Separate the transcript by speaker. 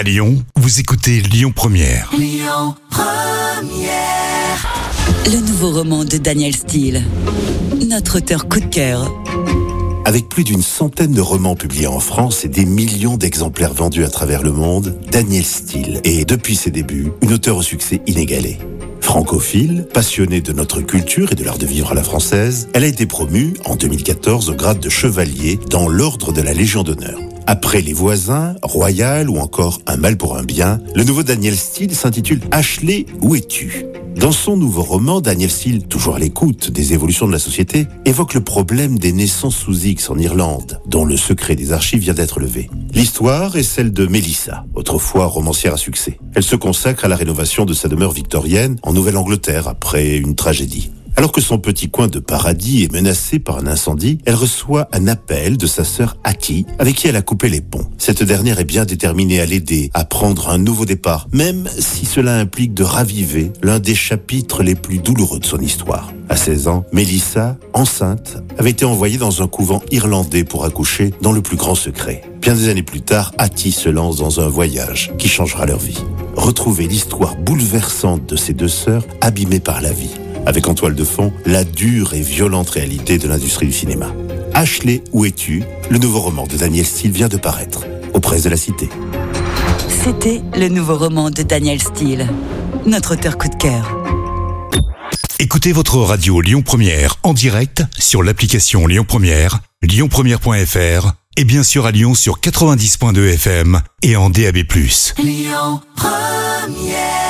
Speaker 1: À Lyon, vous écoutez Lyon Première.
Speaker 2: Le nouveau roman de Daniel Steele. Notre auteur coup de cœur.
Speaker 3: Avec plus d'une centaine de romans publiés en France et des millions d'exemplaires vendus à travers le monde, Daniel Steele est, depuis ses débuts, une auteure au succès inégalé. Francophile, passionnée de notre culture et de l'art de vivre à la française, elle a été promue, en 2014, au grade de chevalier dans l'ordre de la Légion d'honneur. Après Les Voisins, Royal ou encore Un mal pour un bien, le nouveau Daniel Steele s'intitule Ashley, où es-tu? Dans son nouveau roman, Daniel Steele, toujours à l'écoute des évolutions de la société, évoque le problème des naissances sous X en Irlande, dont le secret des archives vient d'être levé. L'histoire est celle de Mélissa, autrefois romancière à succès. Elle se consacre à la rénovation de sa demeure victorienne en Nouvelle-Angleterre après une tragédie. Alors que son petit coin de paradis est menacé par un incendie, elle reçoit un appel de sa sœur Hattie, avec qui elle a coupé les ponts. Cette dernière est bien déterminée à l'aider à prendre un nouveau départ, même si cela implique de raviver l'un des chapitres les plus douloureux de son histoire. À 16 ans, Mélissa, enceinte, avait été envoyée dans un couvent irlandais pour accoucher dans le plus grand secret. Bien des années plus tard, Hattie se lance dans un voyage qui changera leur vie. Retrouvez l'histoire bouleversante de ces deux sœurs abîmées par la vie avec en toile de fond la dure et violente réalité de l'industrie du cinéma. Ashley, où es-tu? Le nouveau roman de Daniel Steele vient de paraître, aux presses de la Cité.
Speaker 2: C'était le nouveau roman de Daniel Steele. Notre auteur coup de cœur.
Speaker 1: Écoutez votre radio Lyon Première en direct sur l'application Lyon Première, lyonpremière.fr et bien sûr à Lyon sur 90.2 FM et en DAB+.
Speaker 4: Lyon Première